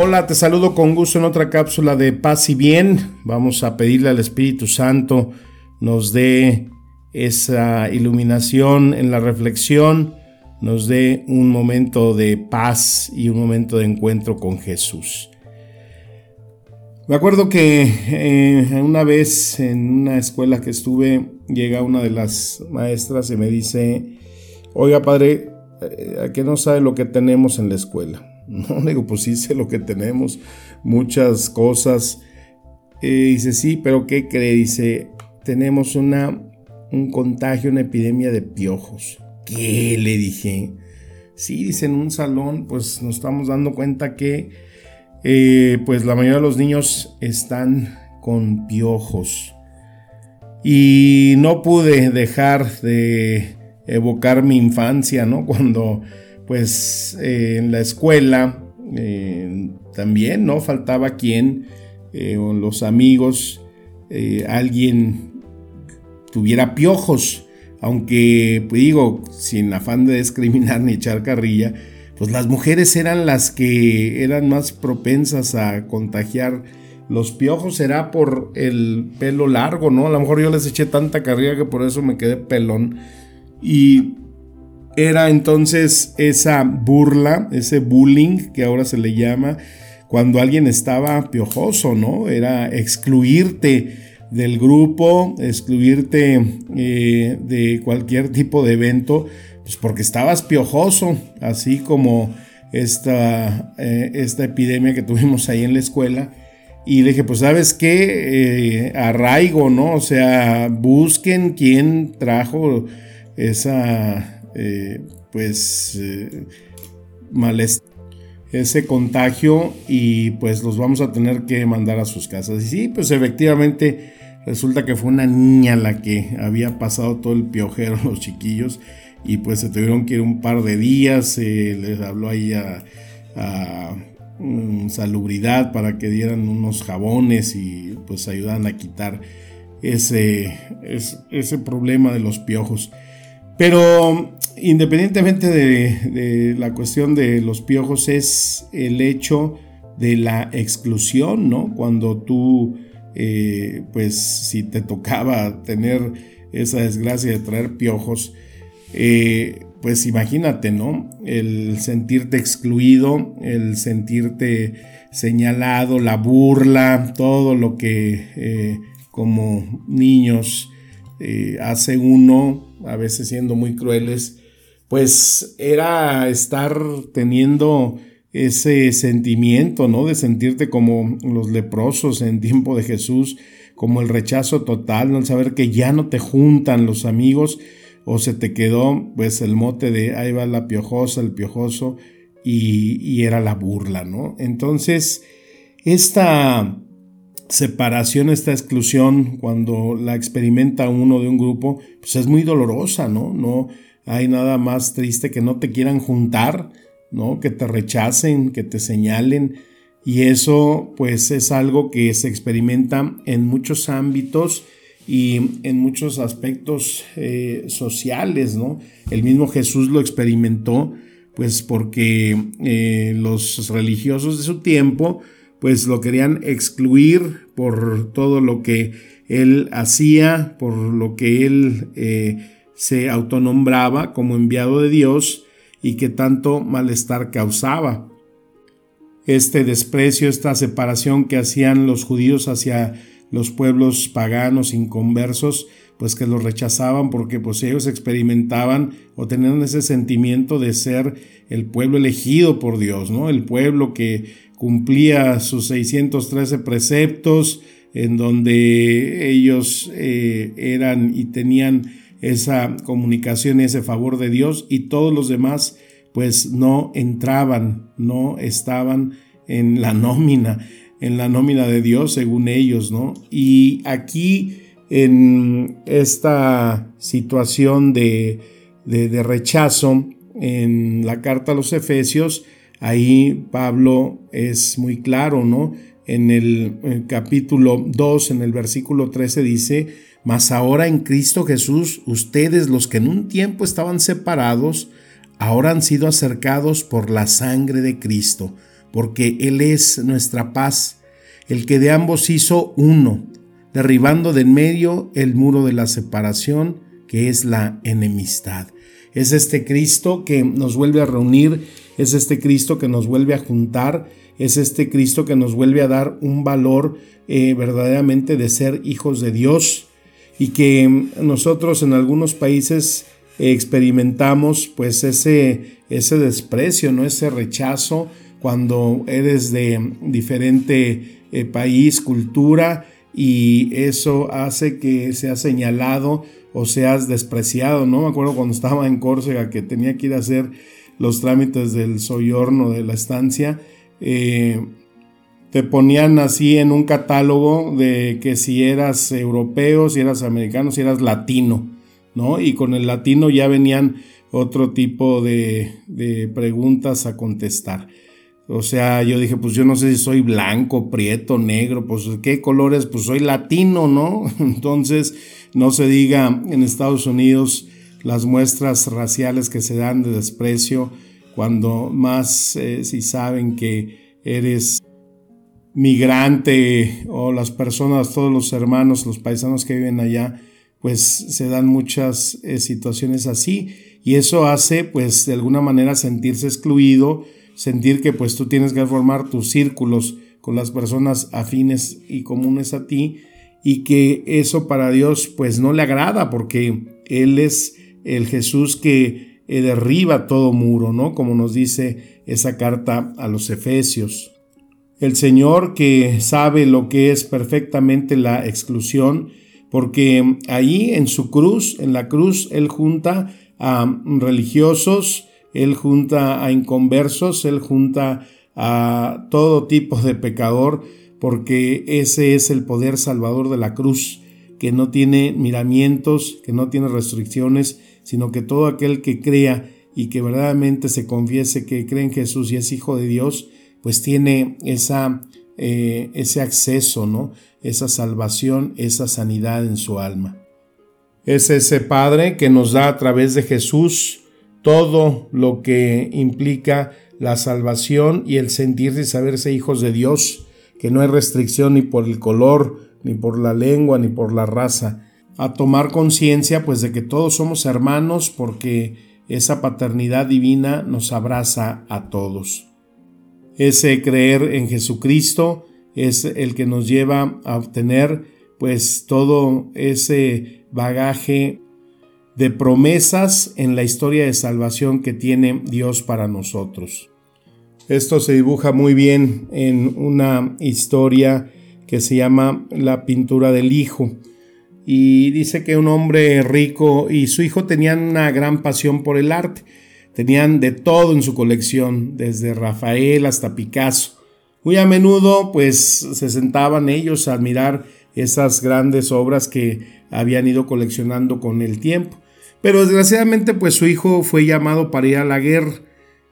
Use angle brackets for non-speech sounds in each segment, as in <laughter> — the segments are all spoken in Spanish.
Hola, te saludo con gusto en otra cápsula de paz y bien. Vamos a pedirle al Espíritu Santo nos dé esa iluminación en la reflexión, nos dé un momento de paz y un momento de encuentro con Jesús. Me acuerdo que eh, una vez en una escuela que estuve, llega una de las maestras y me dice, oiga padre, eh, ¿a qué no sabe lo que tenemos en la escuela? <laughs> No, digo, pues sí sé lo que tenemos, muchas cosas. Eh, dice, sí, pero ¿qué cree? Dice, tenemos una, un contagio, una epidemia de piojos. ¿Qué? Le dije. Sí, dice, en un salón, pues nos estamos dando cuenta que, eh, pues la mayoría de los niños están con piojos. Y no pude dejar de evocar mi infancia, ¿no? <laughs> Cuando pues eh, en la escuela eh, también, ¿no? Faltaba quien, eh, los amigos, alguien tuviera piojos, aunque, pues digo, sin afán de discriminar <laughs> ni echar carrilla, pues las mujeres eran las que eran más propensas a contagiar los piojos será por el pelo largo, ¿no? A lo mejor yo les eché tanta carrilla que por eso me quedé pelón. Y era entonces esa burla, ese bullying que ahora se le llama, cuando alguien estaba piojoso, ¿no? Era excluirte del grupo, excluirte eh, de cualquier tipo de evento, pues porque estabas piojoso, así como esta, eh, esta epidemia que tuvimos ahí en la escuela. Y dije, pues sabes qué, eh, arraigo, ¿no? O sea, busquen quién trajo esa eh, pues eh, ese contagio y pues los vamos a tener que mandar a sus casas. Y sí, pues efectivamente resulta que fue una niña la que había pasado todo el piojero <laughs> los chiquillos y pues se tuvieron que ir un par de días, les habló ahí a, mm, salubridad para que dieran unos jabones y pues ayudan a quitar ese, ese problema de los piojos. Pero independientemente de, la cuestión de los piojos, es el hecho de la exclusión, ¿no? Cuando tú, eh, pues si te tocaba tener esa desgracia de traer piojos, eh, pues imagínate, ¿no? El sentirte excluido, el sentirte señalado, la burla, todo lo que eh, como niños hace uno a veces siendo muy crueles, pues era estar teniendo ese sentimiento, ¿no? De sentirte como los leprosos en tiempo de Jesús, como el rechazo total, ¿no? El saber que ya no te juntan los amigos o se te quedó pues el mote de ahí va la piojosa, el piojoso y, y era la burla, ¿no? Entonces, esta separación, esta exclusión, cuando la experimenta uno de un grupo, pues es muy dolorosa, ¿no? No hay nada más triste que no te quieran juntar, ¿no? Que te rechacen, que te señalen. Y eso, pues, es algo que se experimenta en muchos ámbitos y en muchos aspectos eh, sociales, ¿no? El mismo Jesús lo experimentó, pues, porque eh, los religiosos de su tiempo, pues lo querían excluir por todo lo que él hacía, por lo que él eh, se autonombraba como enviado de Dios y que tanto malestar causaba. Este desprecio, esta separación que hacían los judíos hacia los pueblos paganos inconversos, pues que los rechazaban porque pues ellos experimentaban o tenían ese sentimiento de ser el pueblo elegido por Dios, ¿no? El pueblo que cumplía sus 613 preceptos, en donde ellos eh, eran y tenían esa comunicación, ese favor de Dios, y todos los demás pues no entraban, no estaban en la nómina, en la nómina de Dios según ellos, ¿no? Y aquí en esta situación de, de, rechazo en la carta a los Efesios, ahí Pablo es muy claro, ¿no? En el, capítulo 2, en el versículo 13 dice, mas ahora en Cristo Jesús, ustedes los que en un tiempo estaban separados, ahora han sido acercados por la sangre de Cristo, porque Él es nuestra paz, el que de ambos hizo uno derribando de en medio el muro de la separación, que es la enemistad. Es este Cristo que nos vuelve a reunir, es este Cristo que nos vuelve a juntar, es este Cristo que nos vuelve a dar un valor eh, verdaderamente de ser hijos de Dios y que nosotros en algunos países experimentamos pues ese, ese desprecio, ¿no? ese rechazo cuando eres de diferente eh, país, cultura, y eso hace que seas señalado o seas despreciado, ¿no? Me acuerdo cuando estaba en Córcega que tenía que ir a hacer los trámites del soyorno de la estancia, eh, te ponían así en un catálogo de que si eras europeo, si eras americano, si eras latino, ¿no? Y con el latino ya venían otro tipo de, de preguntas a contestar. O sea, yo dije, pues yo no sé si soy blanco, prieto, negro, pues qué colores, pues soy latino, ¿no? <laughs> Entonces, no se diga en Estados Unidos las muestras raciales que se dan de desprecio, cuando más eh, si saben que eres migrante o las personas, todos los hermanos, los paisanos que viven allá, pues se dan muchas eh, situaciones así y eso hace pues de alguna manera sentirse excluido, sentir que pues tú tienes que formar tus círculos con las personas afines y comunes a ti y que eso para Dios pues no le agrada porque Él es el Jesús que eh, derriba todo muro, ¿no? Como nos dice esa carta a los Efesios. El Señor que sabe lo que es perfectamente la exclusión, porque ahí en su cruz, en la cruz, Él junta a religiosos, él junta a inconversos, Él junta a todo tipo de pecador, porque ese es el poder salvador de la cruz, que no tiene miramientos, que no tiene restricciones, sino que todo aquel que crea y que verdaderamente se confiese que cree en Jesús y es hijo de Dios, pues tiene esa, eh, ese acceso, ¿no? esa salvación, esa sanidad en su alma. Es ese Padre que nos da a través de Jesús todo lo que implica la salvación y el sentirse y saberse hijos de Dios, que no hay restricción ni por el color, ni por la lengua, ni por la raza, a tomar conciencia pues de que todos somos hermanos porque esa paternidad divina nos abraza a todos. Ese creer en Jesucristo es el que nos lleva a obtener pues todo ese bagaje de promesas en la historia de salvación que tiene Dios para nosotros. Esto se dibuja muy bien en una historia que se llama La pintura del hijo. Y dice que un hombre rico y su hijo tenían una gran pasión por el arte. Tenían de todo en su colección, desde Rafael hasta Picasso. Muy a menudo pues se sentaban ellos a admirar esas grandes obras que habían ido coleccionando con el tiempo. Pero desgraciadamente pues su hijo fue llamado para ir a la guerra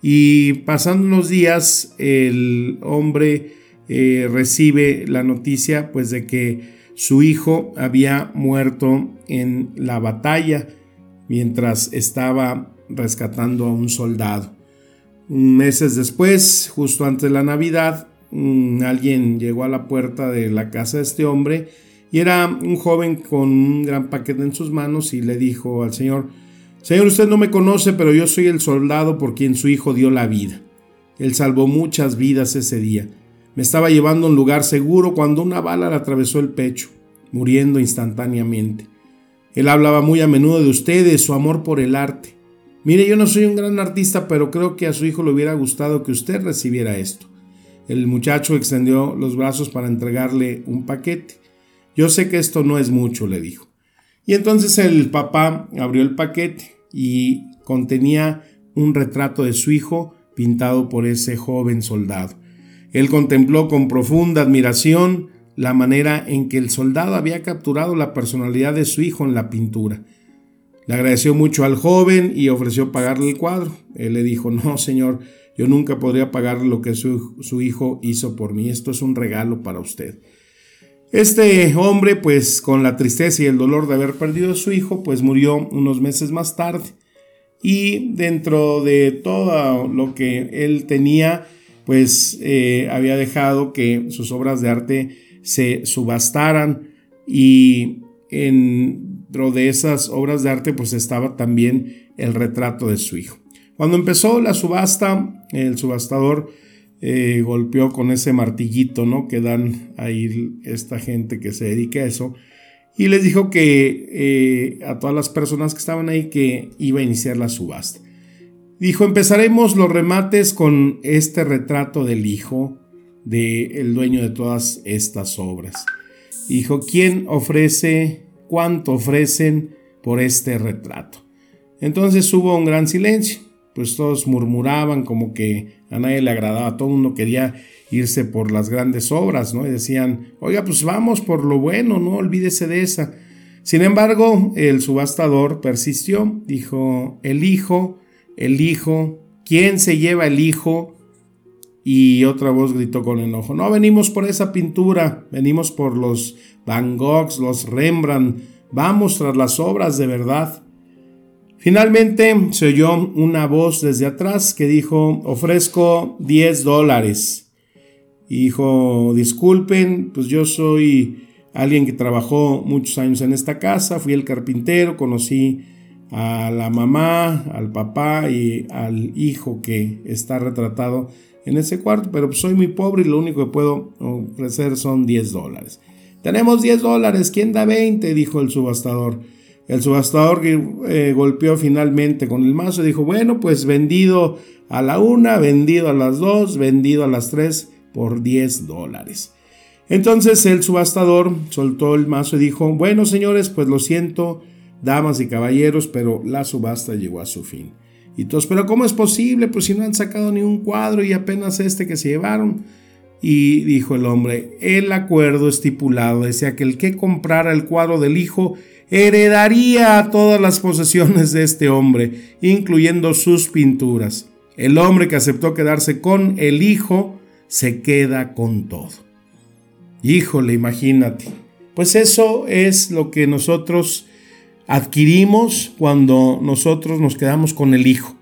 y pasando unos días el hombre eh, recibe la noticia pues de que su hijo había muerto en la batalla mientras estaba rescatando a un soldado. Meses después, justo antes de la Navidad, alguien llegó a la puerta de la casa de este hombre y era un joven con un gran paquete en sus manos y le dijo al Señor, Señor, usted no me conoce, pero yo soy el soldado por quien su hijo dio la vida. Él salvó muchas vidas ese día. Me estaba llevando a un lugar seguro cuando una bala le atravesó el pecho, muriendo instantáneamente. Él hablaba muy a menudo de usted, de su amor por el arte. Mire, yo no soy un gran artista, pero creo que a su hijo le hubiera gustado que usted recibiera esto. El muchacho extendió los brazos para entregarle un paquete. Yo sé que esto no es mucho, le dijo. Y entonces el papá abrió el paquete y contenía un retrato de su hijo pintado por ese joven soldado. Él contempló con profunda admiración la manera en que el soldado había capturado la personalidad de su hijo en la pintura. Le agradeció mucho al joven y ofreció pagarle el cuadro. Él le dijo, no, señor, yo nunca podría pagar lo que su, su hijo hizo por mí. Esto es un regalo para usted. Este hombre, pues con la tristeza y el dolor de haber perdido a su hijo, pues murió unos meses más tarde. Y dentro de todo lo que él tenía, pues eh, había dejado que sus obras de arte se subastaran y dentro de esas obras de arte pues estaba también el retrato de su hijo. Cuando empezó la subasta, el subastador eh, golpeó con ese martillito, ¿no? Que dan ahí esta gente que se dedica a eso. Y les dijo que eh, a todas las personas que estaban ahí que iba a iniciar la subasta. Dijo, empezaremos los remates con este retrato del hijo del dueño de todas estas obras. Dijo, ¿quién ofrece, cuánto ofrecen por este retrato? Entonces hubo un gran silencio pues todos murmuraban como que a nadie le agradaba, todo el mundo quería irse por las grandes obras, ¿no? Y decían, oiga, pues vamos por lo bueno, no olvídese de esa. Sin embargo, el subastador persistió, dijo, el hijo, el hijo, ¿quién se lleva el hijo? Y otra voz gritó con enojo, no venimos por esa pintura, venimos por los Van Goghs, los Rembrandt, vamos tras las obras de verdad. Finalmente se oyó una voz desde atrás que dijo, ofrezco 10 dólares. Y dijo, disculpen, pues yo soy alguien que trabajó muchos años en esta casa, fui el carpintero, conocí a la mamá, al papá y al hijo que está retratado en ese cuarto, pero soy muy pobre y lo único que puedo ofrecer son 10 dólares. Tenemos 10 dólares, ¿quién da 20? dijo el subastador. El subastador eh, golpeó finalmente con el mazo y dijo, bueno, pues vendido a la una, vendido a las dos, vendido a las tres por 10 dólares. Entonces el subastador soltó el mazo y dijo, bueno señores, pues lo siento, damas y caballeros, pero la subasta llegó a su fin. Y todos, pero ¿cómo es posible? Pues si no han sacado ni un cuadro y apenas este que se llevaron. Y dijo el hombre, el acuerdo estipulado decía que el que comprara el cuadro del hijo heredaría todas las posesiones de este hombre, incluyendo sus pinturas. El hombre que aceptó quedarse con el hijo se queda con todo. Híjole, imagínate. Pues eso es lo que nosotros adquirimos cuando nosotros nos quedamos con el Hijo,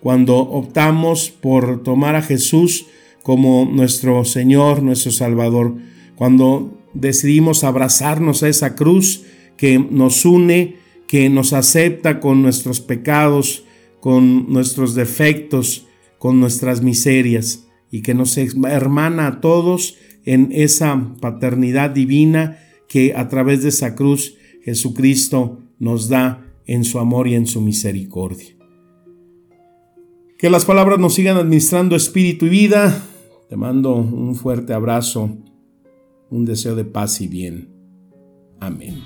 cuando optamos por tomar a Jesús como nuestro Señor, nuestro Salvador, cuando decidimos abrazarnos a esa cruz que nos une, que nos acepta con nuestros pecados, con nuestros defectos, con nuestras miserias y que nos hermana a todos en esa paternidad divina que a través de esa cruz Jesucristo nos da en su amor y en su misericordia. Que las palabras nos sigan administrando espíritu y vida. Te mando un fuerte abrazo, un deseo de paz y bien. Amén.